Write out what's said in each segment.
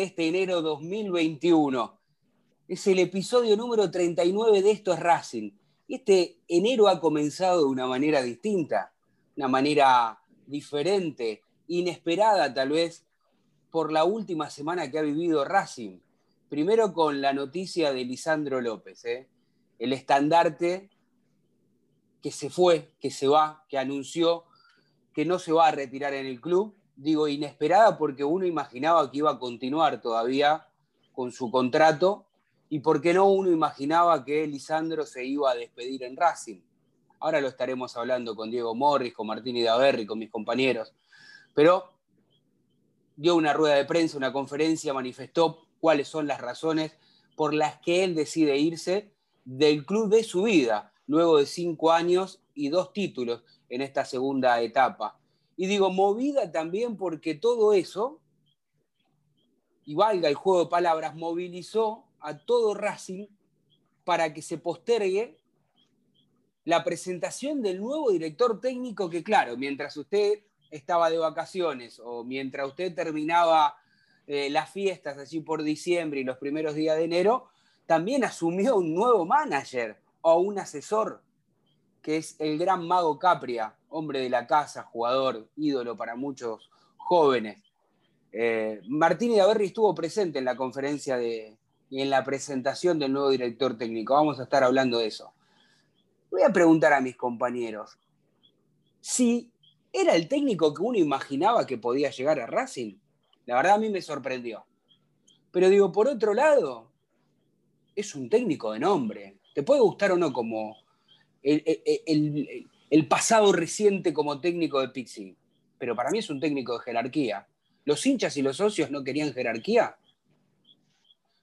Este enero 2021. Es el episodio número 39 de Esto es Racing. Este enero ha comenzado de una manera distinta, una manera diferente, inesperada tal vez por la última semana que ha vivido Racing. Primero con la noticia de Lisandro López, ¿eh? el estandarte que se fue, que se va, que anunció que no se va a retirar en el club digo inesperada porque uno imaginaba que iba a continuar todavía con su contrato y porque no uno imaginaba que Lisandro se iba a despedir en Racing. Ahora lo estaremos hablando con Diego Morris, con Martín Idaverri, con mis compañeros. Pero dio una rueda de prensa, una conferencia, manifestó cuáles son las razones por las que él decide irse del club de su vida, luego de cinco años y dos títulos en esta segunda etapa. Y digo, movida también porque todo eso, y valga el juego de palabras, movilizó a todo Racing para que se postergue la presentación del nuevo director técnico que, claro, mientras usted estaba de vacaciones o mientras usted terminaba eh, las fiestas allí por diciembre y los primeros días de enero, también asumió un nuevo manager o un asesor, que es el gran mago Capria, hombre de la casa, jugador, ídolo para muchos jóvenes. Eh, Martín Idaverri estuvo presente en la conferencia de, y en la presentación del nuevo director técnico. Vamos a estar hablando de eso. Voy a preguntar a mis compañeros si era el técnico que uno imaginaba que podía llegar a Racing. La verdad a mí me sorprendió. Pero digo, por otro lado, es un técnico de nombre. Te puede gustar o no como el, pasado reciente como técnico de Pixie, pero para mí es un técnico de jerarquía. ¿Los hinchas y los socios no querían jerarquía?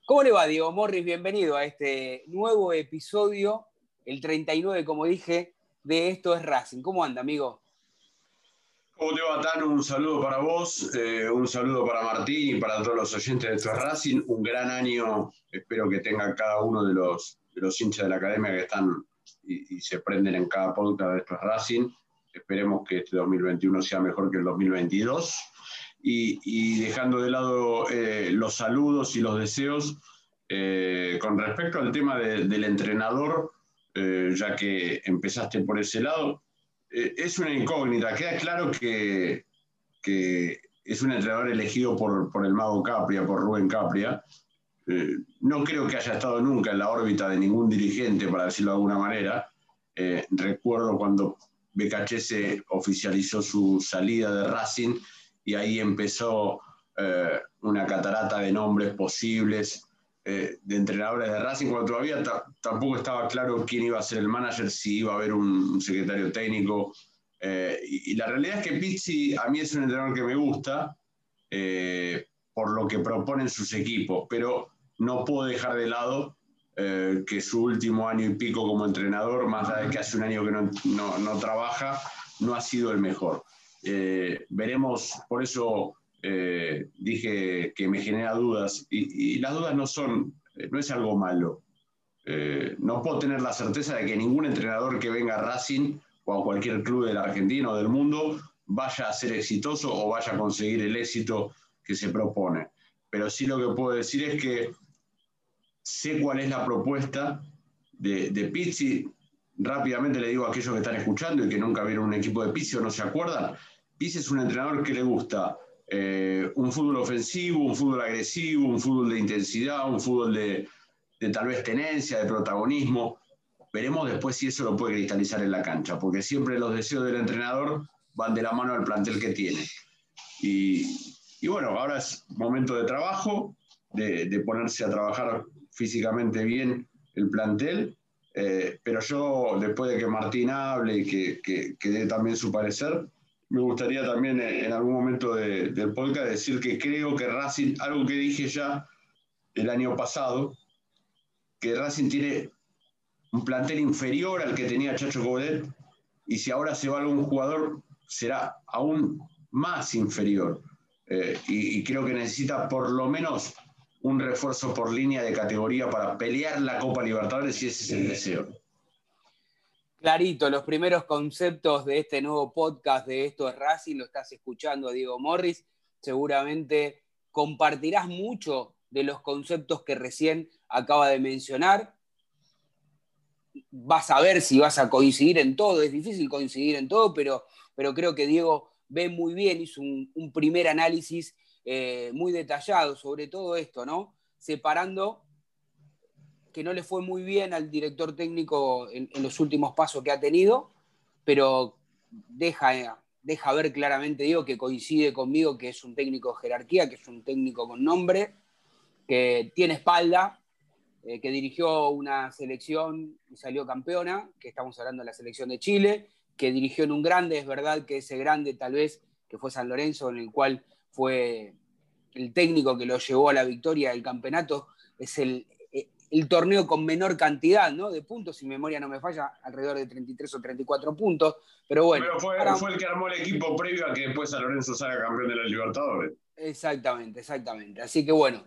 ¿Cómo le va, Diego Morris? Bienvenido a este nuevo episodio, el 39, como dije, de Esto es Racing. ¿Cómo anda, amigo? ¿Cómo te va, Tano? Un saludo para vos, eh, un saludo para Martín y para todos los oyentes de Esto es Racing. Un gran año, espero que tenga cada uno de los, de los hinchas de la academia que están y, se prenden en cada podcast de estos Racing. esperemos que este 2021 sea mejor que el 2022. Y, dejando de lado eh, los saludos y los deseos, eh, con respecto al tema del entrenador, ya que empezaste por ese lado, es una incógnita. Queda claro que, que es un entrenador elegido por, por, el mago Capria, por Rubén Capria. No creo que haya estado nunca en la órbita de ningún dirigente, para decirlo de alguna manera. recuerdo cuando BKC oficializó su salida de Racing y ahí empezó eh, una catarata de nombres posibles eh, de entrenadores de Racing, cuando todavía tampoco estaba claro quién iba a ser el manager, si iba a haber un, secretario técnico. Eh, y, la realidad es que Pizzi a mí es un entrenador que me gusta por lo que proponen sus equipos, pero no puedo dejar de lado eh, que su último año y pico como entrenador, más allá de que hace un año que no, no, trabaja, no ha sido el mejor. Eh, veremos, por eso eh, dije que me genera dudas, y, las dudas no son, no es algo malo. no puedo tener la certeza de que ningún entrenador que venga a Racing o a cualquier club de la Argentina o del mundo vaya a ser exitoso o vaya a conseguir el éxito que se propone. Pero sí lo que puedo decir es que sé cuál es la propuesta de, Pizzi. Rápidamente le digo a aquellos que están escuchando y que nunca vieron un equipo de Pizzi o no se acuerdan, Pizzi es un entrenador que le gusta eh, un fútbol ofensivo, un fútbol agresivo, un fútbol de intensidad, un fútbol de, tal vez tenencia, de protagonismo. Veremos después si eso lo puede cristalizar en la cancha, porque siempre los deseos del entrenador van de la mano al plantel que tiene. Y, bueno, ahora es momento de trabajo, de, ponerse a trabajar físicamente bien el plantel, eh, pero yo, después de que Martín hable y que, que, dé también su parecer, me gustaría también en, algún momento del podcast decir que creo que Racing, algo que dije ya el año pasado, que Racing tiene un plantel inferior al que tenía Chacho Godet, y si ahora se va algún jugador, será aún más inferior. Eh, y, creo que necesita por lo menos un refuerzo por línea de categoría para pelear la Copa Libertadores si ese es el deseo. Clarito, los primeros conceptos de este nuevo podcast de Esto es Racing, lo estás escuchando a Diego Morris, seguramente compartirás mucho de los conceptos que recién acaba de mencionar. Vas a ver si vas a coincidir en todo, es difícil coincidir en todo, pero, pero creo que Diego ve muy bien, hizo un, un primer análisis eh, muy detallado sobre todo esto, ¿no? Separando que no le fue muy bien al director técnico en, los últimos pasos que ha tenido, pero deja, deja ver claramente, digo, que coincide conmigo que es un técnico de jerarquía, que es un técnico con nombre, que tiene espalda, eh, que dirigió una selección y salió campeona, que estamos hablando de la selección de Chile, que dirigió en un grande, es verdad que ese grande tal vez que fue San Lorenzo, en el cual fue el técnico que lo llevó a la victoria del campeonato, es el, el torneo con menor cantidad ¿no? de puntos, si memoria no me falla, alrededor de 33 o 34 puntos. Pero bueno. Pero fue, el que armó el equipo previo a que después San Lorenzo salga campeón de la Libertadores. Exactamente, exactamente. Así que bueno,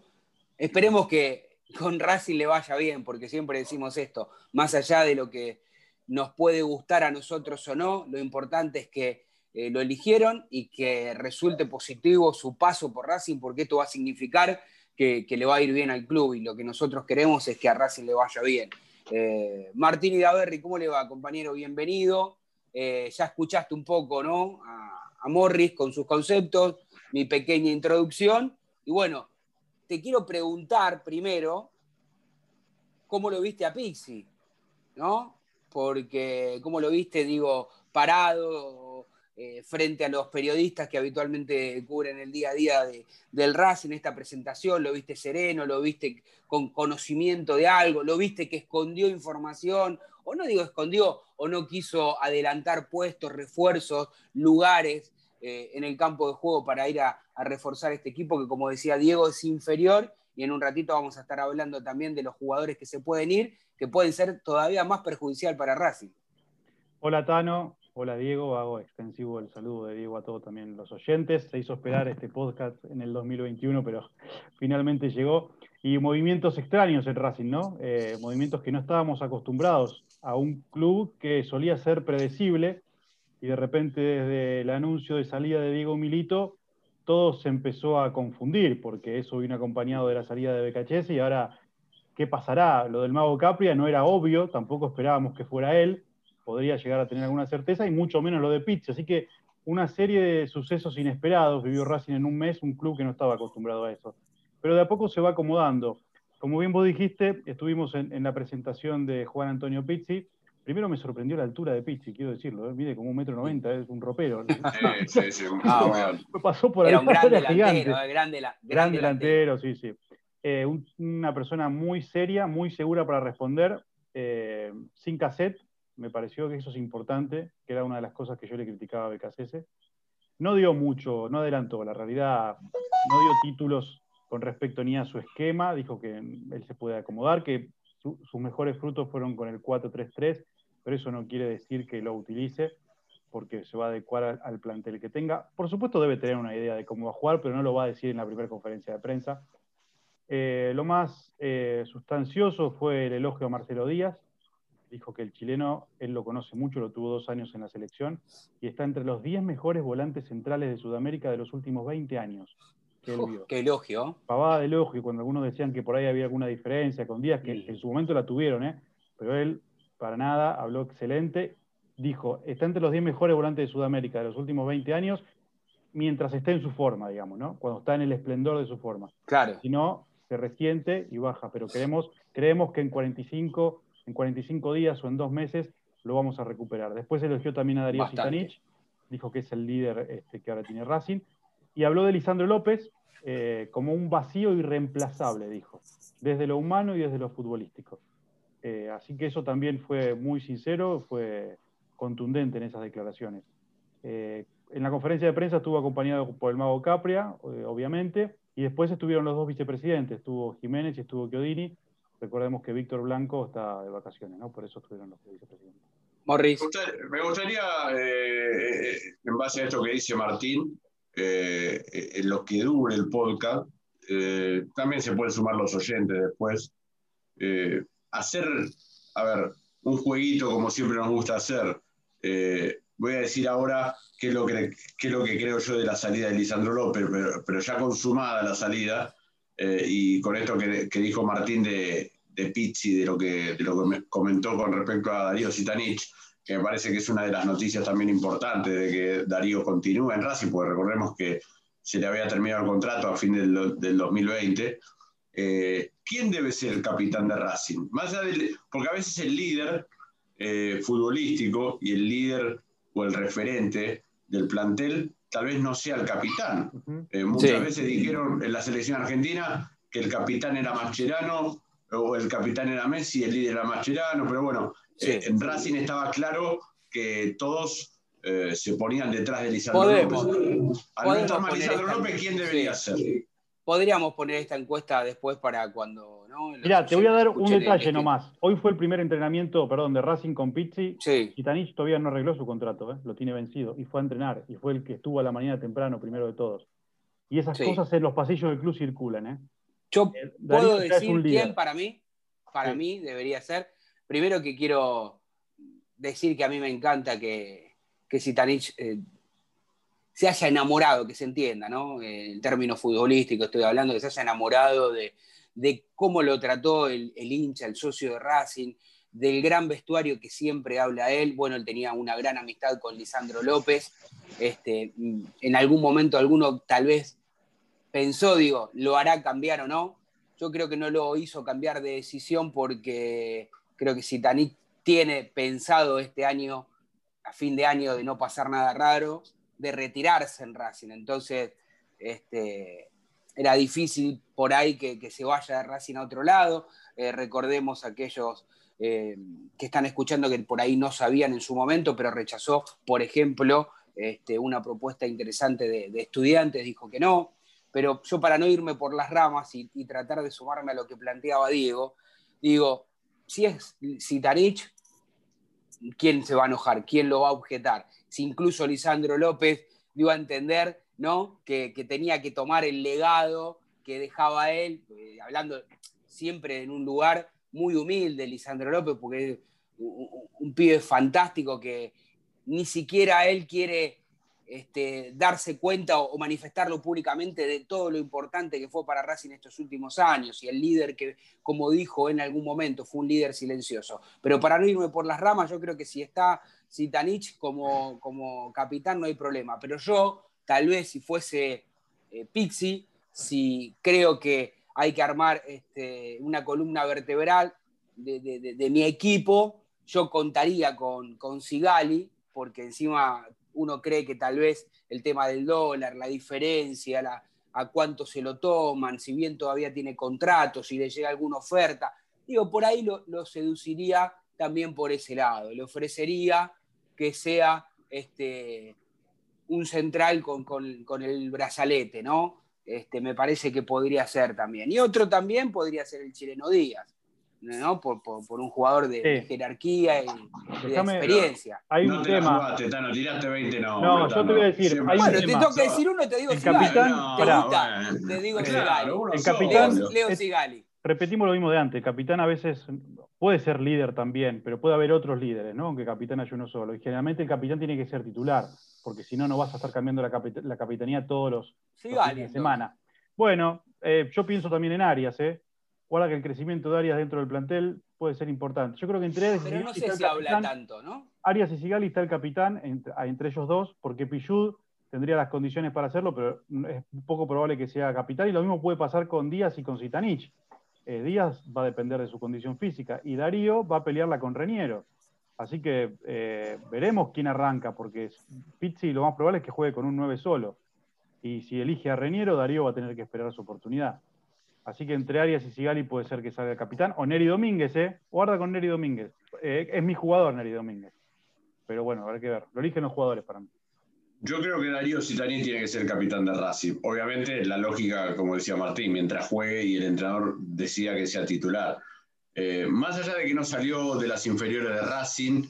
esperemos que con Racing le vaya bien, porque siempre decimos esto, más allá de lo que nos puede gustar a nosotros o no, lo importante es que eh, lo eligieron y que resulte positivo su paso por Racing, porque esto va a significar que, le va a ir bien al club y lo que nosotros queremos es que a Racing le vaya bien. Eh, Martín Idaverri, ¿cómo le va, compañero? Bienvenido. Eh, ya escuchaste un poco, ¿no? A, a, Morris con sus conceptos, mi pequeña introducción. Y bueno, te quiero preguntar primero, ¿cómo lo viste a Pixi? ¿No? Porque, ¿cómo lo viste, digo, parado, eh, frente a los periodistas que habitualmente cubren el día a día de, del RAS en esta presentación, lo viste sereno, lo viste con conocimiento de algo, lo viste que escondió información, o no digo escondió, o no quiso adelantar puestos, refuerzos, lugares eh, en el campo de juego para ir a, a reforzar este equipo que como decía Diego es inferior y en un ratito vamos a estar hablando también de los jugadores que se pueden ir, que pueden ser todavía más perjudicial para Racing. Hola Tano, Hola Diego, hago extensivo el saludo de Diego a todos también los oyentes. Se hizo esperar este podcast en el 2021, pero finalmente llegó. Y movimientos extraños en Racing, ¿no? Eh, movimientos que no estábamos acostumbrados a un club que solía ser predecible y de repente desde el anuncio de salida de Diego Milito, todo se empezó a confundir, porque eso vino acompañado de la salida de Becachese y ahora, ¿qué pasará? Lo del Mago Capria no era obvio, tampoco esperábamos que fuera él, podría llegar a tener alguna certeza, y mucho menos lo de Pizzi. Así que una serie de sucesos inesperados vivió Racing en un mes, un club que no estaba acostumbrado a eso. Pero de a poco se va acomodando. Como bien vos dijiste, estuvimos en, la presentación de Juan Antonio Pizzi. Primero me sorprendió la altura de Pizzi, quiero decirlo. ¿eh? Mide como un metro noventa, es un ropero. Sí, sí, sí. Ah, Pasó por Era un gran delantero, eh, grande, la, gran, delantero, sí, sí. Eh, una persona muy seria, muy segura para responder, sin cassette. Me pareció que eso es importante, que era una de las cosas que yo le criticaba a Becasese. No dio mucho, no adelantó, la realidad no dio títulos con respecto ni a su esquema, dijo que él se puede acomodar, que sus mejores frutos fueron con el 4-3-3, pero eso no quiere decir que lo utilice, porque se va a adecuar al, plantel que tenga. Por supuesto debe tener una idea de cómo va a jugar, pero no lo va a decir en la primera conferencia de prensa. Eh, lo más eh, sustancioso fue el elogio a Marcelo Díaz. Dijo que el chileno, él lo conoce mucho, lo tuvo dos años en la selección, y está entre los 10 mejores volantes centrales de Sudamérica de los últimos 20 años qué elogio. Pavada de elogio, cuando algunos decían que por ahí había alguna diferencia con Díaz, que en su momento la tuvieron, ¿eh? pero él para nada habló excelente. Dijo, está entre los 10 mejores volantes de Sudamérica de los últimos 20 años, mientras esté en su forma, digamos, ¿no? Cuando está en el esplendor de su forma. Claro. Si no, se resiente y baja, pero creemos, creemos que en 45, en 45 días o en dos meses lo vamos a recuperar. Después elogió también a Darío Sitanich, dijo que es el líder este, que ahora tiene Racing, y habló de Lisandro López, eh, como un vacío irreemplazable, dijo, desde lo humano y desde lo futbolístico. Eh, así que eso también fue muy sincero, fue contundente en esas declaraciones. Eh, en la conferencia de prensa estuvo acompañado por el mago Capria, obviamente, y después estuvieron los dos vicepresidentes, estuvo Jiménez y estuvo Chiodini. Recordemos que Víctor Blanco está de vacaciones, ¿no? Por eso estuvieron los vicepresidentes. Morris. Me gustaría, en base a esto que dice Martín, eh, en lo que dure el podcast. Eh, también se pueden sumar los oyentes después. Eh, hacer, a ver, un jueguito como siempre nos gusta hacer. voy a decir ahora qué es, lo que, qué es lo que creo yo de la salida de Lisandro López, pero, ya consumada la salida, y con esto que, dijo Martín de, de Pizzi, de lo, que, comentó con respecto a Darío Sitanich, que me parece que es una de las noticias también importantes de que Darío continúe en Racing, porque recordemos que se le había terminado el contrato a fin del, del 2020. Eh, ¿Quién debe ser el capitán de Racing? Porque a veces el líder eh, futbolístico y el líder o el referente del plantel tal vez no sea el capitán. Eh, muchas veces dijeron en la selección argentina que el capitán era Mascherano o el capitán era Messi, el líder era Mascherano, pero bueno, eh, en Racing estaba claro que todos eh, se ponían detrás de Lisandro López. Al no Lisandro López, ¿quién debería ser? Podríamos poner esta encuesta después para cuando. ¿No? Mira, te voy a dar un detalle nomás. Hoy fue el primer entrenamiento, perdón, de Racing con Pizzi. Sí. Y Tanich todavía no arregló su contrato, ¿eh? lo tiene vencido. Y fue a entrenar. Y fue el que estuvo a la mañana temprano, primero de todos. Y esas cosas en los pasillos del club circulan. ¿eh? Yo puedo decir quién para mí, para mí debería ser primero que quiero decir que a mí me encanta que, que Sitanich eh, se haya enamorado, que se entienda, ¿no? En términos futbolísticos estoy hablando, que se haya enamorado de, cómo lo trató el, hincha, el socio de Racing, del gran vestuario que siempre habla él. Bueno, él tenía una gran amistad con Lisandro López. Este, en algún momento alguno tal vez pensó, digo, lo hará cambiar o no. Yo creo que no lo hizo cambiar de decisión porque Creo que si Tanit tiene pensado este año, a fin de año, de no pasar nada raro, de retirarse en Racing. Entonces, este, era difícil por ahí que, se vaya de Racing a otro lado. Eh, recordemos aquellos eh, que están escuchando que por ahí no sabían en su momento, pero rechazó, por ejemplo, este, una propuesta interesante de, estudiantes, dijo que no. Pero yo para no irme por las ramas y, tratar de sumarme a lo que planteaba Diego, digo, si es Sitarich, ¿quién se va a enojar? ¿Quién lo va a objetar? Si incluso Lisandro López dio a entender ¿no? que, tenía que tomar el legado que dejaba él, eh, hablando siempre en un lugar muy humilde, Lisandro López, porque es un, pibe fantástico que ni siquiera él quiere este, darse cuenta o, manifestarlo públicamente de todo lo importante que fue para Racing estos últimos años y el líder que, como dijo en algún momento, fue un líder silencioso. Pero para no irme por las ramas, yo creo que si está Zitanich como, como capitán no hay problema. Pero yo, tal vez si fuese eh, Pixi, si creo que hay que armar este, una columna vertebral de, mi equipo, yo contaría con, con Sigali, porque encima uno cree que tal vez el tema del dólar, la diferencia, a cuánto se lo toman, si bien todavía tiene contratos, si le llega alguna oferta, digo, por ahí lo, seduciría también por ese lado, le ofrecería que sea este, un central con, el brazalete, ¿no? Este, me parece que podría ser también. Y otro también podría ser el chileno Díaz. ¿no? Por, por, un jugador de, jerarquía y, de experiencia. Hay un tema. no tiraste 20, no. No, yo te voy a decir. Hay bueno, te tengo que decir uno, te digo el capitán, ¿Te gusta? te digo Sigali. El capitán, Leo, Sigali. Repetimos lo mismo de antes. Capitán a veces puede ser líder también, pero puede haber otros líderes, ¿no? Aunque capitán haya uno solo. Y generalmente el capitán tiene que ser titular, porque si no, no vas a estar cambiando la, la capitanía todos los, fines de semana. Bueno, eh, yo pienso también en Arias, ¿eh? guarda que el crecimiento de Arias dentro del plantel puede ser importante. Yo creo que entre Arias Pero no sé si habla tanto, ¿no? Arias y Sigali está el capitán entre, ellos dos, porque Pillud tendría las condiciones para hacerlo, pero es poco probable que sea capitán. Y lo mismo puede pasar con Díaz y con Zitanich. Eh, Díaz va a depender de su condición física y Darío va a pelearla con Reñero. Así que eh, veremos quién arranca, porque Pizzi lo más probable es que juegue con un 9 solo. Y si elige a Reñero, Darío va a tener que esperar su oportunidad. Así que entre Arias y Sigali puede ser que salga el capitán. O Neri Domínguez, ¿eh? Guarda con Neri Domínguez. Eh, es mi jugador, Neri Domínguez. Pero bueno, habrá que ver. Lo eligen los jugadores para mí. Yo creo que Darío Citani tiene que ser capitán de Racing. Obviamente, la lógica, como decía Martín, mientras juegue y el entrenador decida que sea titular. Eh, más allá de que no salió de las inferiores de Racing,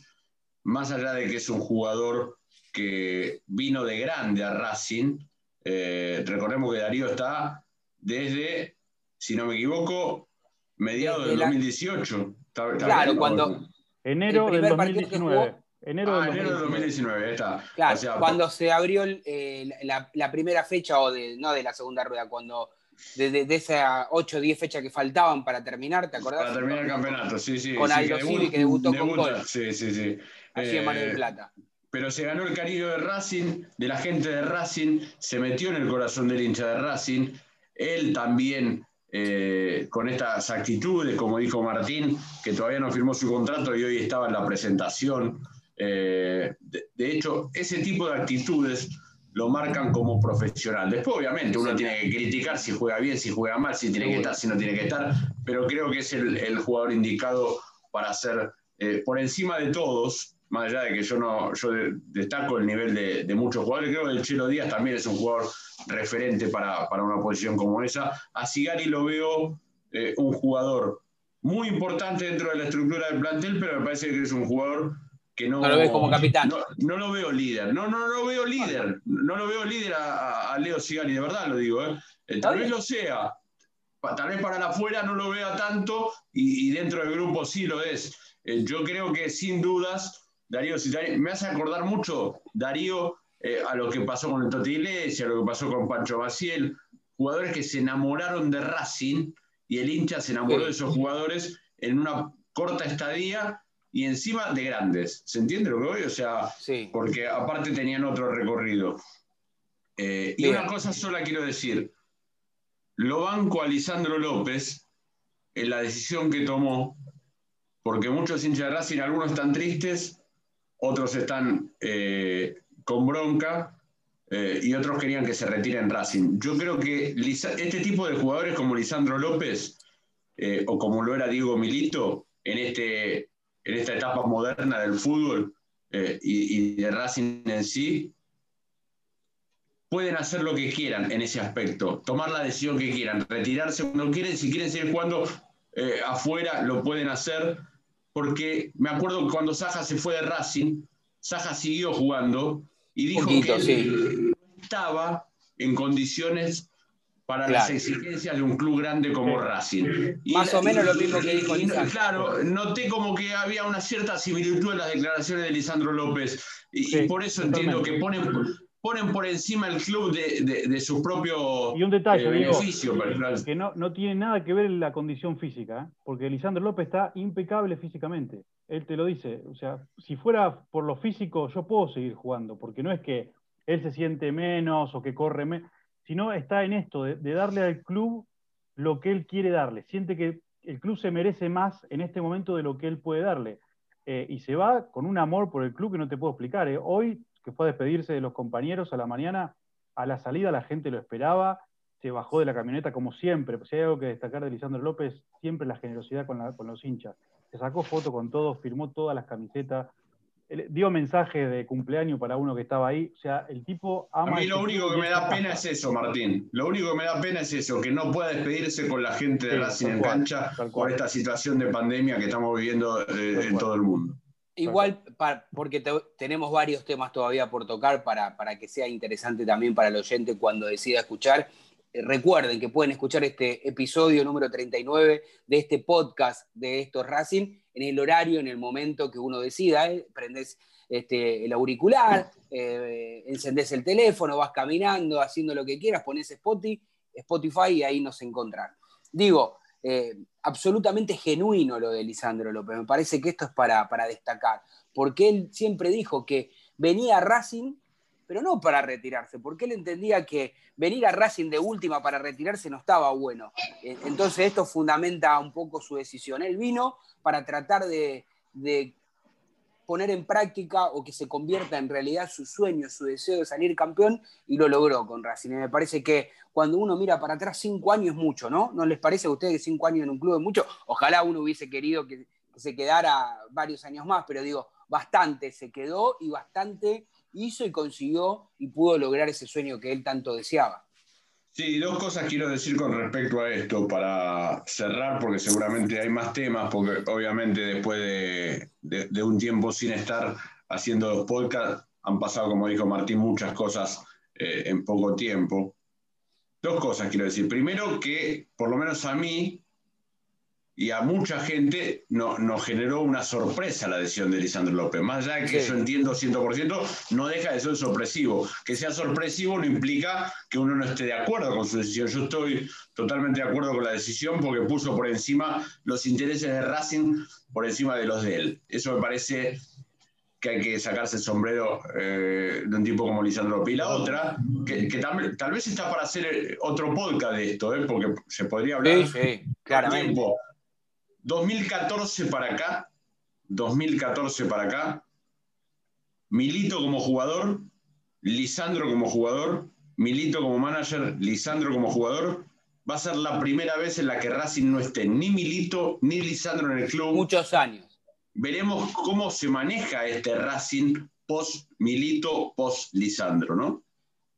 más allá de que es un jugador que vino de grande a Racing, eh, recordemos que Darío está desde si no me equivoco, mediados del 2018. claro, cuando... Enero del 2019. Enero, del 2019, está. Claro, cuando se abrió eh, la, primera fecha, o de, no de la segunda rueda, cuando de, de, esas 8 o 10 fechas que faltaban para terminar, ¿te acordás? Para terminar el campeonato, sí, sí. Con Aldo Civi, que debutó con gol. Sí, sí, sí. Así en Mar del Plata. Pero se ganó el cariño de Racing, de la gente de Racing, se metió en el corazón del hincha de Racing. Él también eh, con estas actitudes, como dijo Martín, que todavía no firmó su contrato y hoy estaba en la presentación. Eh, de, hecho, ese tipo de actitudes lo marcan como profesional. Después, obviamente, uno tiene que criticar si juega bien, si juega mal, si tiene que estar, si no tiene que estar, pero creo que es el, jugador indicado para ser eh, por encima de todos, más allá de que yo no yo destaco el nivel de, muchos jugadores, creo que el Chelo Díaz también es un jugador referente para, una posición como esa. A Sigari lo veo eh, un jugador muy importante dentro de la estructura del plantel, pero me parece que es un jugador que no, no lo ves como capitán. No, lo veo líder, no, no, no lo veo líder, no lo veo líder a, Leo Sigari, de verdad lo digo. ¿eh? Eh, tal vez lo sea, tal vez para la afuera no lo vea tanto y, y dentro del grupo sí lo es. yo creo que sin dudas Darío me hace acordar mucho, Darío, eh, a lo que pasó con el Toti Iglesias, a lo que pasó con Pancho Baciel, jugadores que se enamoraron de Racing y el hincha se enamoró de esos jugadores en una corta estadía y encima de grandes. ¿Se entiende lo que voy? O sea, porque aparte tenían otro recorrido. Eh, y una cosa sola quiero decir. Lo banco a Lisandro López en la decisión que tomó, porque muchos hinchas de Racing, algunos están tristes otros están eh, con bronca eh, y otros querían que se retiren Racing. Yo creo que este tipo de jugadores como Lisandro López o como lo era Diego Milito en, este, en esta etapa moderna del fútbol y, de Racing en sí, pueden hacer lo que quieran en ese aspecto, tomar la decisión que quieran, retirarse cuando quieren, si quieren seguir jugando afuera, lo pueden hacer porque me acuerdo cuando Saja se fue de Racing, Saja siguió jugando y dijo que no estaba en condiciones para las exigencias de un club grande como Racing. Más o menos lo mismo que dijo Lisandro. Claro, noté como que había una cierta similitud en las declaraciones de Lisandro López. Y, por eso entiendo que ponen, ponen por encima el club de, su propio y un detalle, eh, beneficio. que no, no, tiene nada que ver la condición física, ¿eh? porque Lisandro López está impecable físicamente. Él te lo dice. O sea, si fuera por lo físico, yo puedo seguir jugando, porque no es que él se siente menos o que corre menos sino está en esto, de, darle al club lo que él quiere darle. Siente que el club se merece más en este momento de lo que él puede darle. Eh, y se va con un amor por el club que no te puedo explicar. Eh. Hoy, que fue a despedirse de los compañeros a la mañana, a la salida la gente lo esperaba, se bajó de la camioneta como siempre. Si hay algo que destacar de Lisandro López, siempre la generosidad con, los hinchas. Se sacó foto con todos, firmó todas las camisetas, dio mensaje de cumpleaños para uno que estaba ahí. O sea, el tipo ama. A mí lo único que me da pena es eso, Martín. Lo único que me da pena es eso, que no pueda despedirse con la gente de Racing en cancha por esta situación de pandemia que estamos viviendo eh, en todo el mundo. Igual, porque tenemos varios temas todavía por tocar para, para que sea interesante también para el oyente cuando decida escuchar. Eh, recuerden que pueden escuchar este episodio número 39 de este podcast de estos Racing en el horario, en el momento que uno decida. ¿eh? Prendes este, el auricular, eh, encendés el teléfono, vas caminando, haciendo lo que quieras, pones Spotify, y ahí nos encontrarán. Digo, eh, absolutamente genuino lo de Lisandro López. Me parece que esto es para, para destacar, porque él siempre dijo que venía Racing pero no para retirarse, porque él entendía que venir a Racing de última para retirarse no estaba bueno. Eh, entonces esto fundamenta un poco su decisión. Él vino para tratar de, poner en práctica o que se convierta en realidad su sueño, su deseo de salir campeón, y lo logró con Racing. Y me parece que cuando uno mira para atrás, cinco años es mucho, ¿no? ¿No les parece a ustedes que cinco años en un club es mucho? Ojalá uno hubiese querido que se quedara varios años más, pero digo, bastante se quedó y bastante hizo y consiguió y pudo lograr ese sueño que él tanto deseaba. Sí, dos cosas quiero decir con respecto a esto para cerrar, porque seguramente hay más temas, porque obviamente después de, un tiempo sin estar haciendo los podcasts, han pasado, como dijo Martín, muchas cosas eh, en poco tiempo. Dos cosas quiero decir. Primero que, por lo menos a mí, y a mucha gente nos generó una sorpresa la decisión de Lisandro López. Más allá de que eso entiendo 100%, no deja de ser sorpresivo. Que sea sorpresivo no implica que uno no esté de acuerdo con su decisión. Yo estoy totalmente de acuerdo con la decisión porque puso por encima los intereses de Racing por encima de los de él. Eso me parece que hay que sacarse el sombrero eh, de un tipo como Lisandro López. Y la otra, que, tal, vez está para hacer otro podcast de esto, ¿eh? porque se podría hablar. Sí, sí, claramente. 2014 para acá, 2014 para acá, Milito como jugador, Lisandro como jugador, Milito como manager, Lisandro como jugador, va a ser la primera vez en la que Racing no esté ni Milito ni Lisandro en el club. Muchos años. Veremos cómo se maneja este Racing post Milito, post Lisandro, ¿no?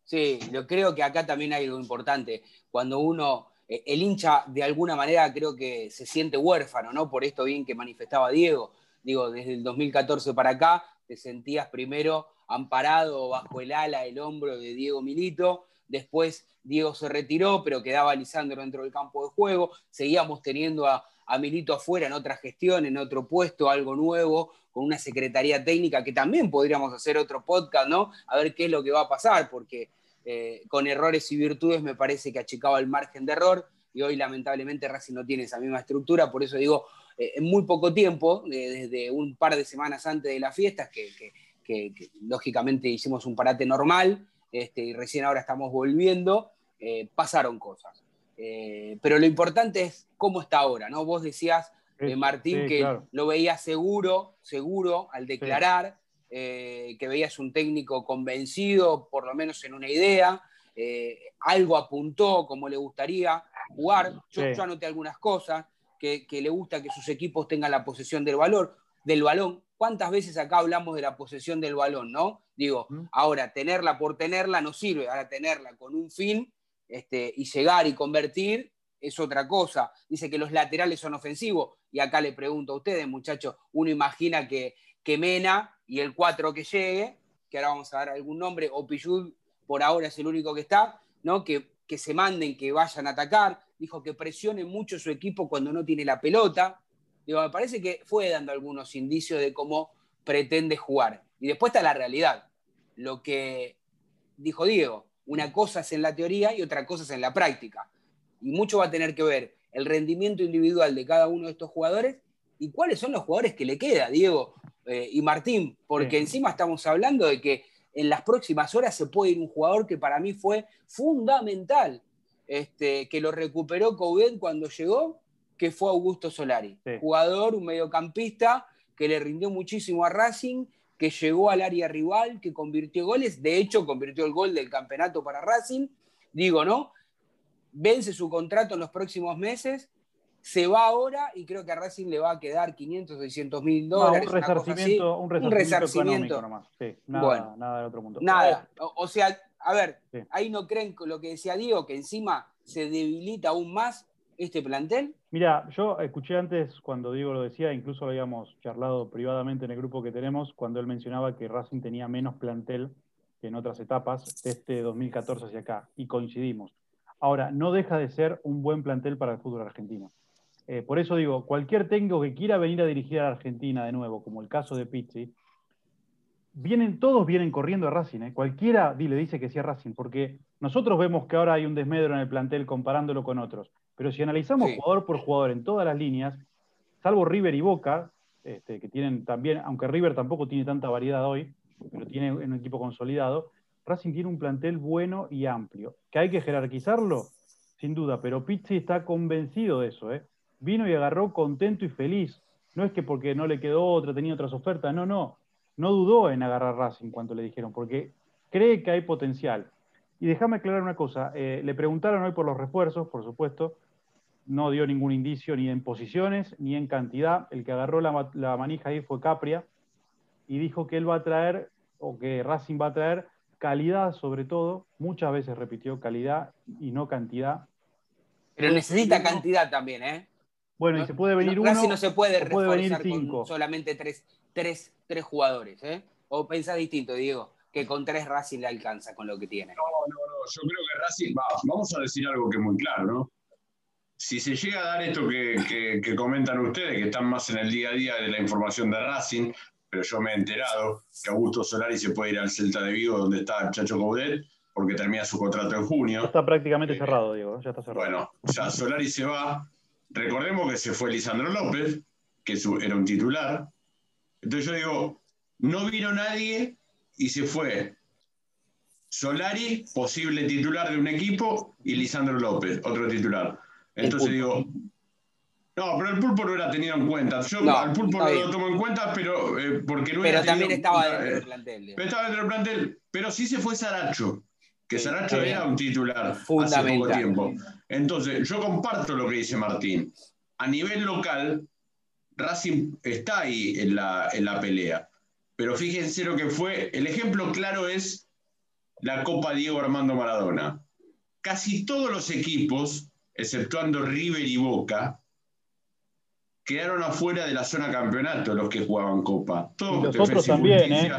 Sí, yo creo que acá también hay algo importante. Cuando uno el hincha de alguna manera creo que se siente huérfano, ¿no? Por esto bien que manifestaba Diego. Digo, desde el 2014 para acá te sentías primero amparado bajo el ala, el hombro de Diego Milito. Después Diego se retiró, pero quedaba Lisandro dentro del campo de juego. Seguíamos teniendo a, a Milito afuera en otra gestión, en otro puesto, algo nuevo, con una secretaría técnica que también podríamos hacer otro podcast, ¿no? A ver qué es lo que va a pasar, porque eh, con errores y virtudes me parece que achicaba el margen de error y hoy lamentablemente Racing no tiene esa misma estructura, por eso digo, eh, en muy poco tiempo, desde un par de semanas antes de las fiestas, que, lógicamente hicimos un parate normal este, y recién ahora estamos volviendo, eh, pasaron cosas. pero lo importante es cómo está ahora, ¿no? Vos decías, Martín, que lo veías seguro, seguro al declarar. Eh, que veías un técnico convencido, por lo menos en una idea, eh, algo apuntó como le gustaría jugar. Yo, anoté algunas cosas, que, le gusta que sus equipos tengan la posesión del valor, del balón. ¿Cuántas veces acá hablamos de la posesión del balón, no? Digo, ahora tenerla por tenerla no sirve, ahora tenerla con un fin este, y llegar y convertir es otra cosa. Dice que los laterales son ofensivos. Y acá le pregunto a ustedes, muchachos, uno imagina que, que Mena y el 4 que llegue, que ahora vamos a dar algún nombre, o Pillud por ahora es el único que está, ¿no? que, que se manden, que vayan a atacar, dijo que presione mucho su equipo cuando no tiene la pelota. Digo, me parece que fue dando algunos indicios de cómo pretende jugar. Y después está la realidad. Lo que dijo Diego, una cosa es en la teoría y otra cosa es en la práctica. Y mucho va a tener que ver el rendimiento individual de cada uno de estos jugadores y cuáles son los jugadores que le queda, Diego eh, y Martín, porque encima estamos hablando de que en las próximas horas se puede ir un jugador que para mí fue fundamental, este, que lo recuperó Coudet cuando llegó, que fue Augusto Solari. Jugador, un mediocampista que le rindió muchísimo a Racing, que llegó al área rival, que convirtió goles, de hecho convirtió el gol del campeonato para Racing, digo, ¿no? Vence su contrato en los próximos meses se va ahora y creo que a Racing le va a quedar 500 o 600 mil dólares. un, resarcimiento, un, resarcimiento, nomás. Sí, nada, nada del otro mundo. Nada. O, sea, a ver, ahí no creen lo que decía Diego, que encima se debilita aún más este plantel. Mira, yo escuché antes cuando Diego lo decía, incluso lo habíamos charlado privadamente en el grupo que tenemos, cuando él mencionaba que Racing tenía menos plantel que en otras etapas este 2014 hacia acá, y coincidimos. Ahora, no deja de ser un buen plantel para el fútbol argentino. Eh, por eso digo, cualquier técnico que quiera venir a dirigir a Argentina de nuevo, como el caso de Pizzi, vienen, todos vienen corriendo a Racing. ¿eh? Cualquiera le dice que sí a Racing, porque nosotros vemos que ahora hay un desmedro en el plantel comparándolo con otros. Pero si analizamos jugador por jugador en todas las líneas, salvo River y Boca, este, que tienen también, aunque River tampoco tiene tanta variedad hoy, pero tiene un equipo consolidado, Racing tiene un plantel bueno y amplio. ¿Que hay que jerarquizarlo? Sin duda, pero Pizzi está convencido de eso. ¿eh? Vino y agarró contento y feliz. No es que porque no le quedó otra, tenía otras ofertas, no, no. No dudó en agarrar Racing cuando le dijeron, porque cree que hay potencial. Y déjame aclarar una cosa, eh, le preguntaron hoy por los refuerzos, por supuesto, no dio ningún indicio ni en posiciones ni en cantidad. El que agarró la, la manija ahí fue Capria y dijo que él va a traer, o que Racing va a traer calidad sobre todo, muchas veces repitió calidad y no cantidad. Pero necesita cantidad también, ¿eh? Bueno, y se puede venir uno. Casi no se puede reforzar con solamente tres, tres, tres jugadores, ¿eh? O pensás distinto, Diego, que con tres Racing le alcanza con lo que tiene. No, no, no. Yo creo que Racing. vamos a decir algo que es muy claro, ¿no? Si se llega a dar esto que, que, comentan ustedes, que están más en el día a día de la información de Racing, pero yo me he enterado que Augusto Solari se puede ir al Celta de Vigo, donde está Chacho Coudet, porque termina su contrato en junio. está prácticamente cerrado, Diego, ya está cerrado. Bueno, ya Solari se va, Recordemos que se fue Lisandro López, que era un titular. Entonces yo digo, no vino nadie y se fue Solari, posible titular de un equipo, y Lisandro López, otro titular. Entonces digo, no, pero el pulpo no era tenido en cuenta. Yo al pulpo no lo tomo en cuenta, pero eh, porque no Pero también estaba dentro del plantel. Pero estaba dentro del plantel. Pero sí se fue Saracho que Saracho era un titular hace poco tiempo. Entonces, yo comparto lo que dice Martín. A nivel local, Racing está ahí en la, en la pelea. Pero fíjense lo que fue. El ejemplo claro es la Copa Diego Armando Maradona. Casi todos los equipos, exceptuando River y Boca, quedaron afuera de la zona campeonato los que jugaban Copa. Todos los otros también, ¿eh?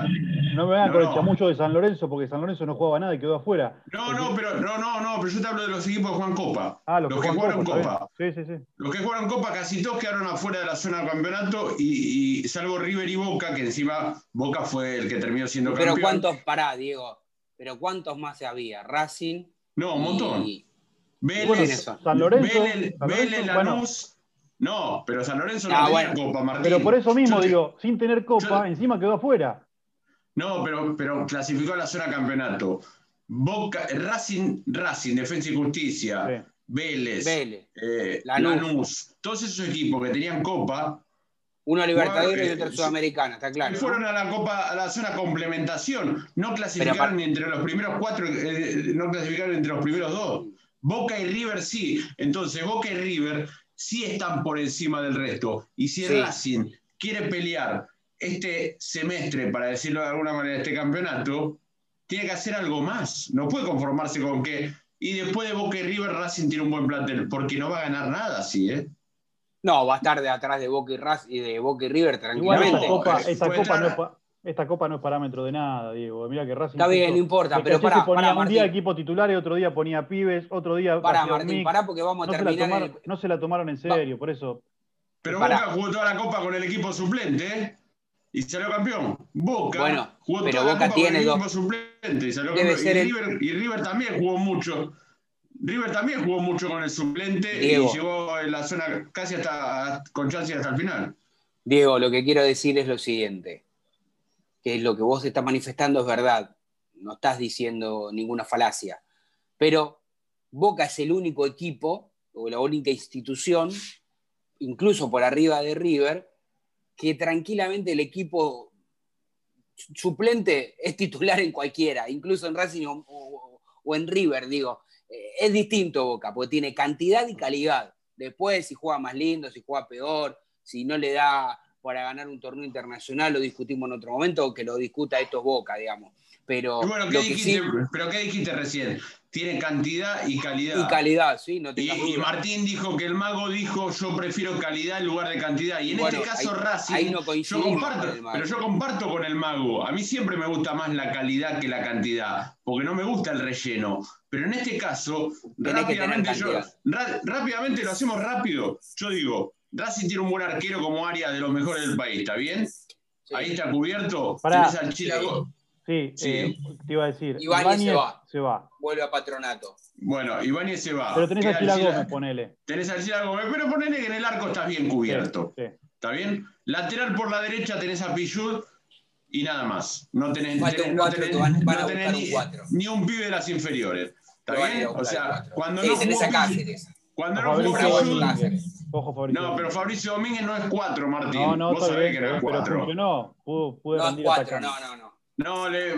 No me van a mucho de San Lorenzo porque San Lorenzo no jugaba nada y quedó afuera. No, no, pero no, no, no, pero yo te hablo de los equipos que juegan Copa. Ah, los, que, jugaron Copa. Sí, sí, sí. Los que jugaron Copa casi todos quedaron afuera de la zona de campeonato y, salvo River y Boca, que encima Boca fue el que terminó siendo campeón. Pero cuántos, pará, Diego, pero cuántos más había? Racing. No, un montón. Vélez, San Lorenzo, Vélez, Lanús. No, pero San Lorenzo no ah, tenía Copa, Martín. Pero por eso mismo, digo, sin tener Copa, encima quedó afuera. No, pero, pero clasificó a la zona campeonato. Boca, Racing, Racing, Defensa y Justicia, Vélez, eh, Lanús. todos esos equipos que tenían Copa. Uno Libertadores y otro Sudamericana, está claro. Fueron a la Copa, a la zona complementación. No clasificaron ni entre los primeros cuatro, eh, no clasificaron entre los primeros dos. Boca y River sí. Entonces, Boca y River sí están por encima del resto. Y si Racing quiere pelear este semestre, para decirlo de alguna manera, este campeonato, tiene que hacer algo más. No puede conformarse con que. Y después de Boca y River, Racing tiene un buen plantel, porque no va a ganar nada así, ¿eh? No, va a estar de atrás de Boca y, Racing, y de Boca y River tranquilamente. esa copa, no es esta copa no es parámetro de nada, Diego. Mira que Racing. Está bien, no importa, pero para, ponía Un día equipo titular y otro día ponía pibes, otro día. Para, Martín, pará porque vamos a terminar. no se la tomaron en serio, por eso. Pero Boca jugó toda la copa con el equipo suplente, ¿eh? Y salió campeón. Boca bueno, jugó pero toda Boca la copa tiene con el equipo suplente y salió campeón. Y, River, y River también jugó mucho. River también jugó mucho con el suplente y llegó en la zona casi hasta con chance hasta el final. Diego, lo que quiero decir es lo siguiente que lo que vos estás manifestando es verdad, no estás diciendo ninguna falacia, pero Boca es el único equipo o la única institución, incluso por arriba de River, que tranquilamente el equipo suplente es titular en cualquiera, incluso en Racing o, en River, digo. Eh, es distinto Boca, porque tiene cantidad y calidad. Después, si juega más lindo, si juega peor, si no le da para ganar un torneo internacional, lo discutimos en otro momento, que lo discuta estos Boca, digamos. Pero, bueno, ¿qué dijiste, pero ¿qué dijiste recién? Tiene cantidad y calidad. Y calidad, sí, no y, y, Martín dijo que el mago dijo yo prefiero calidad en lugar de cantidad. Y en este caso Racing, yo comparto, pero yo comparto con el mago. A mí siempre me gusta más la calidad que la cantidad, porque no me gusta el relleno. Pero en este caso, rápidamente, rápidamente lo hacemos rápido. Yo digo, Racing tiene un buen arquero como área de los mejores del país, ¿está bien? Ahí está cubierto. Para, al Chilago. Sí, sí. Eh, te iba a decir. Ibáñez, se, va. Vuelve a patronato. Bueno, Ibáñez se va. Pero tenés al Chila Gómez, ponele. Tenés al Chila Gómez, pero ponele que en el arco estás bien cubierto. Sí, ¿Está bien? Lateral por la derecha tenés a Pichud y nada más. No tenés, no tenés, ni, ni, un pibe de las inferiores. ¿Está bien? O sea, cuando no tenés acá, cuando no jugó Ojo, Fabricio. No, pero Fabricio Domínguez no es 4, Martín. No, no, Vos sabés que no es 4. funcionó. Pudo, pudo no, es 4, no, no, no. No, le,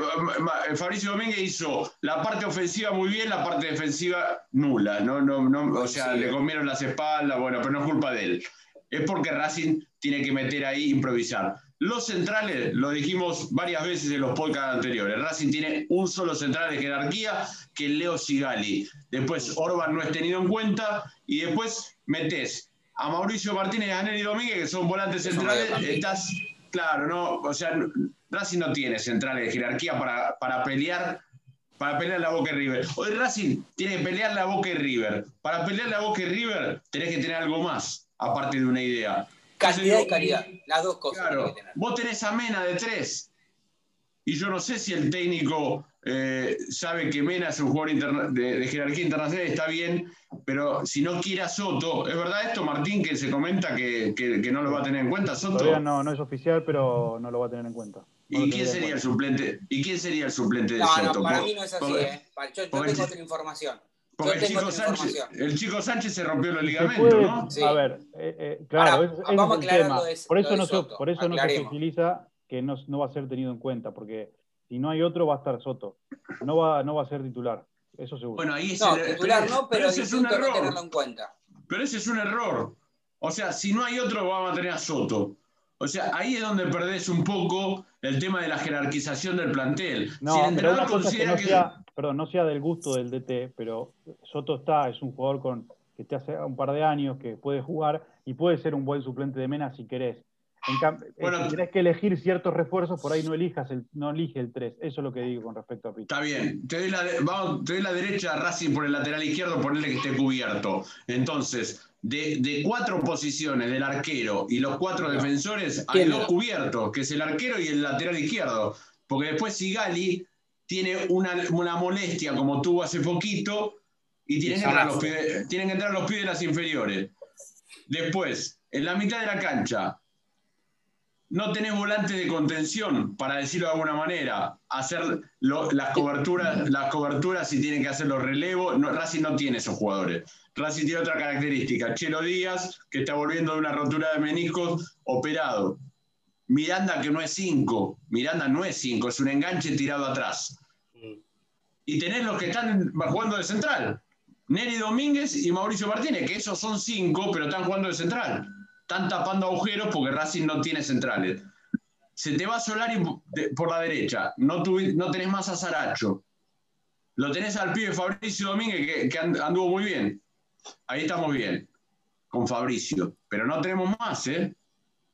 Fabricio Domínguez hizo la parte ofensiva muy bien, la parte defensiva nula. No, no, no, o sea, le comieron las espaldas, bueno, pero no es culpa de él. Es porque Racing tiene que meter ahí improvisar. Los centrales, lo dijimos varias veces en los podcasts anteriores, Racing tiene un solo central de jerarquía, que es Leo Sigali. Después Orban no es tenido en cuenta y después metes a Mauricio Martínez y a Nelly Domínguez, que son volantes centrales, estás, claro, no, o sea, Racing no tiene centrales de jerarquía para, para pelear para pelear la Boca y River. Hoy Racing tiene que pelear la Boca y River. Para pelear la Boca y River tenés que tener algo más, aparte de una idea. Cantidad y calidad, las dos cosas. Claro, vos tenés a Mena de tres. Y yo no sé si el técnico eh, sabe que Mena es un jugador de, jerarquía internacional, está bien, pero si no quiere a Soto, ¿es verdad esto, Martín, que se comenta que, no lo va a tener en cuenta Soto? Todavía no, no es oficial, pero no lo va a tener en cuenta. ¿Y quién sería el suplente? ¿Y quién sería el suplente de Soto? No, para mí no es así, ¿eh? Yo, tengo otra información. Porque el chico, Sánchez, el chico, Sánchez, se rompió los ligamentos, ¿no? A ver, eh, eh, claro, vamos es el tema. por eso, no, se, por eso no se utiliza que no, no va a ser tenido en cuenta, porque si no hay otro, va a estar Soto. No va, no va a ser titular. Eso seguro. Bueno, ahí es no, titular no, pero, ese es un error. en cuenta. Pero ese es un error. O sea, si no hay otro, va a mantener a Soto. O sea, ahí es donde perdés un poco el tema de la jerarquización del plantel. No, si pero una cosa que no sea, perdón, no sea del gusto del DT, pero Soto está, es un jugador con que te hace un par de años que puede jugar y puede ser un buen suplente de Mena si querés. Eh, bueno, si tenés que elegir ciertos refuerzos, por ahí no elijas el, no elige el 3. Eso es lo que digo con respecto a Pito. Está bien. Te doy, la, vamos, te doy la derecha a Racing por el lateral izquierdo, ponerle que esté cubierto. Entonces, de, de, cuatro posiciones del arquero y los cuatro defensores, hay dos cubiertos, que es el arquero y el lateral izquierdo. Porque después Sigali tiene una, una molestia como tuvo hace poquito y tienen que, entrar los tienen que entrar los pies de las inferiores. Después, en la mitad de la cancha, no tenés volantes de contención, para decirlo de alguna manera, hacer las coberturas, las coberturas si tienen que hacer los relevos. No, Racing no tiene esos jugadores. Racing tiene otra característica. Chelo Díaz, que está volviendo de una rotura de meniscos, operado. Miranda, que no es 5. Miranda no es 5, es un enganche tirado atrás. Y tenés los que están jugando de central. Neri Domínguez y Mauricio Martínez, que esos son 5, pero están jugando de central están tapando agujeros porque Racing no tiene centrales. Se te va Solari por la derecha, no, no tenés más a Saracho. Lo tenés al pibe Fabricio Domínguez que, anduvo muy bien. Ahí estamos bien, con Fabricio. Pero no tenemos más, ¿eh?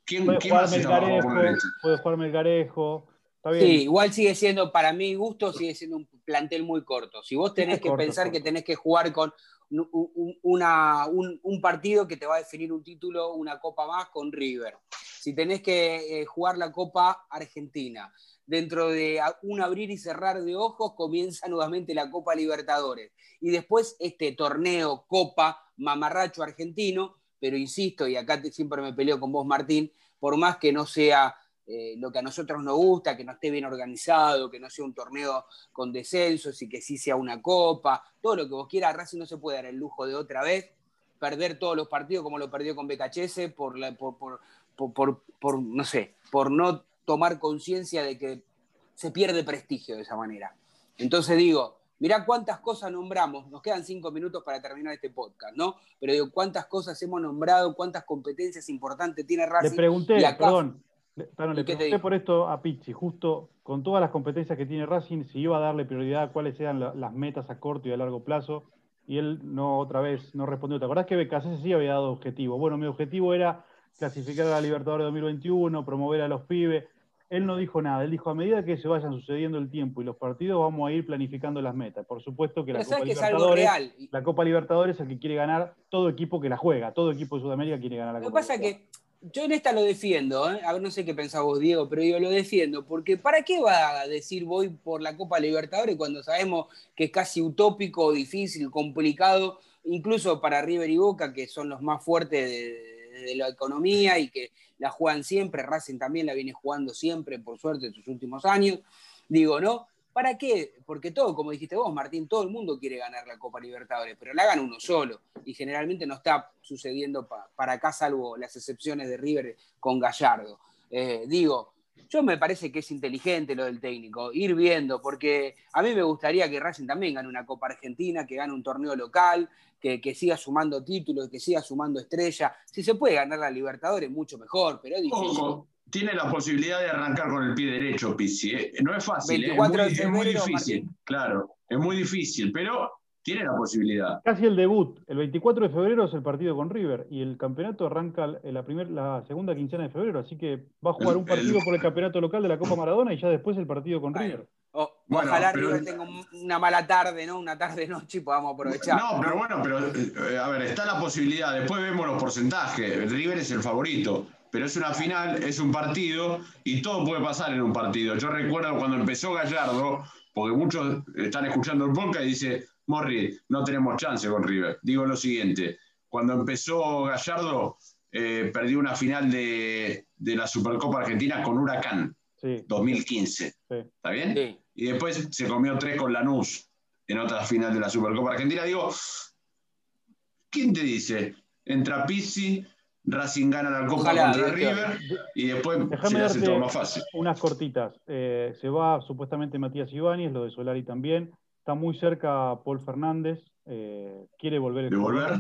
¿Quién, puede ¿quién más está por derecha? Puede jugar Melgarejo. Sí, igual sigue siendo, para mi gusto, sigue siendo un plantel muy corto. Si vos tenés que pensar que tenés que jugar con un, partido que te va a definir un título, una copa más con River. Si tenés que eh, jugar la Copa Argentina, dentro de un abrir y cerrar de ojos comienza nuevamente la Copa Libertadores. Y después este torneo Copa Mamarracho Argentino, pero insisto, y acá siempre me peleo con vos, Martín, por más que no sea eh, lo que a nosotros nos gusta, que no esté bien organizado, que no sea un torneo con descensos y que sí sea una copa, todo lo que vos quieras, Racing no se puede dar el lujo de otra vez perder todos los partidos como lo perdió con BKHS por, por, por, no sé, por no tomar conciencia de que se pierde prestigio de esa manera. Entonces digo, mirá cuántas cosas nombramos, nos quedan cinco minutos para terminar este podcast, ¿no? Pero digo, cuántas cosas hemos nombrado, cuántas competencias importantes tiene Racing. Le pregunté, perdón, le pregunté por esto a Pizzi, justo con todas las competencias que tiene Racing, si iba a darle prioridad a cuáles eran las metas a corto y a largo plazo, y él no otra vez no respondió. ¿Te acordás que BKC sí había dado objetivo? Bueno, mi objetivo era clasificar a la Libertadores 2021, promover a los pibes. Él no dijo nada, él dijo a medida que se vayan sucediendo el tiempo y los partidos vamos a ir planificando las metas. Por supuesto que la Copa, Libertadores, la Copa Libertadores es el que quiere ganar todo equipo que la juega, todo equipo de Sudamérica quiere ganar la Copa. Lo que pasa es que yo en esta lo defiendo, ¿eh? no sé qué pensás vos, Diego, pero yo lo defiendo, porque ¿para qué va a decir voy por la Copa Libertadores cuando sabemos que es casi utópico, difícil, complicado, incluso para River y Boca, que son los más fuertes de, la economía y que la juegan siempre, Racing también la viene jugando siempre, por suerte, en sus últimos años, digo, ¿no? ¿Para qué? Porque todo, como dijiste vos, Martín, todo el mundo quiere ganar la Copa Libertadores, pero la gana uno solo. Y generalmente no está sucediendo para acá, salvo las excepciones de River con Gallardo. Eh, digo, yo me parece que es inteligente lo del técnico, ir viendo, porque a mí me gustaría que Racing también gane una Copa Argentina, que gane un torneo local, que, siga sumando títulos, que siga sumando estrellas. Si se puede ganar la Libertadores, mucho mejor, pero es difícil tiene la posibilidad de arrancar con el pie derecho, Pizzi. ¿eh? No es fácil, ¿eh? es, muy, difícil, claro, es muy difícil, pero tiene la posibilidad. Casi el debut. El 24 de febrero es el partido con River y el campeonato arranca la, primer, la segunda quincena de febrero, así que va a jugar un partido por el campeonato local de la Copa Maradona y ya después el partido con River. ojalá River tenga una mala tarde, ¿no? Una tarde-noche y podamos aprovechar. No, pero bueno, pero eh, a ver, está la posibilidad. Después vemos los porcentajes. River es el favorito pero es una final, es un partido y todo puede pasar en un partido. Yo recuerdo cuando empezó Gallardo, porque muchos están escuchando el podcast y dice, Morri, no tenemos chance con River. Digo lo siguiente, cuando empezó Gallardo, eh, perdió una final de, la Supercopa Argentina con Huracán, 2015. ¿Está bien? Y después se comió tres con Lanús en otra final de la Supercopa Argentina. Digo, ¿quién te dice? Entra Pizzi, Racing gana la Copa contra River y después se hace todo más fácil. Unas cortitas. Eh, se va supuestamente Matías Ibáñez, lo de Solari también. Está muy cerca Paul Fernández. Eh, quiere volver. ¿De volver?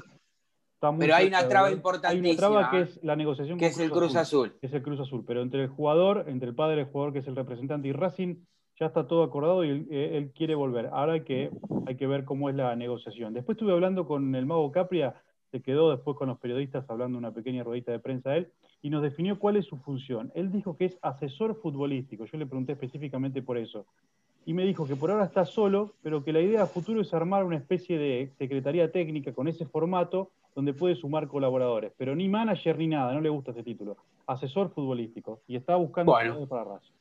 pero hay una traba importantísima. Hay una traba que es la negociación que es el Cruz Azul. es el Cruz Azul. Pero entre el jugador, entre el padre del jugador que es el representante y Racing, ya está todo acordado y él, él quiere volver. Ahora hay que, hay que ver cómo es la negociación. Después estuve hablando con el mago Capria se quedó después con los periodistas hablando una pequeña ruedita de prensa a él y nos definió cuál es su función. Él dijo que es asesor futbolístico, yo le pregunté específicamente por eso. Y me dijo que por ahora está solo, pero que la idea a futuro es armar una especie de secretaría técnica con ese formato donde puede sumar colaboradores. Pero ni manager ni nada, no le gusta ese título. Asesor futbolístico. Y está buscando bueno, para Racing.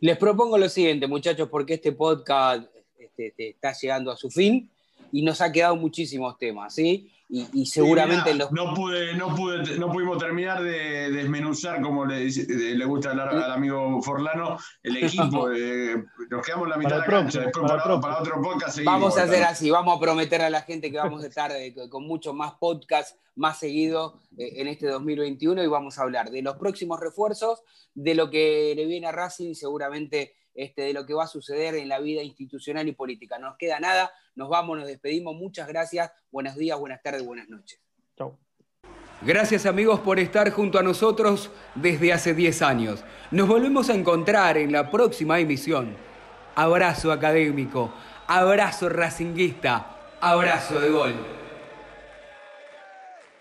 Les propongo lo siguiente, muchachos, porque este podcast este, este, está llegando a su fin y nos ha quedado muchísimos temas, ¿sí? Y, seguramente los... No, pude, no, pude, no pudimos terminar de desmenuzar, como le, le gusta hablar al amigo Forlano, el equipo. nos quedamos la mitad de la cancha, después para, otro podcast Vamos a hacer así, vamos a prometer a la gente que vamos a estar con mucho más podcast, más seguido eh, en este 2021 y vamos a hablar de los próximos refuerzos, de lo que le viene a Racing seguramente este, de lo que va a suceder en la vida institucional y política. No nos queda nada, nos vamos, nos despedimos. Muchas gracias, buenos días, buenas tardes, buenas noches. Chao. Gracias amigos por estar junto a nosotros desde hace 10 años. Nos volvemos a encontrar en la próxima emisión. Abrazo académico, abrazo racinguista, abrazo de gol.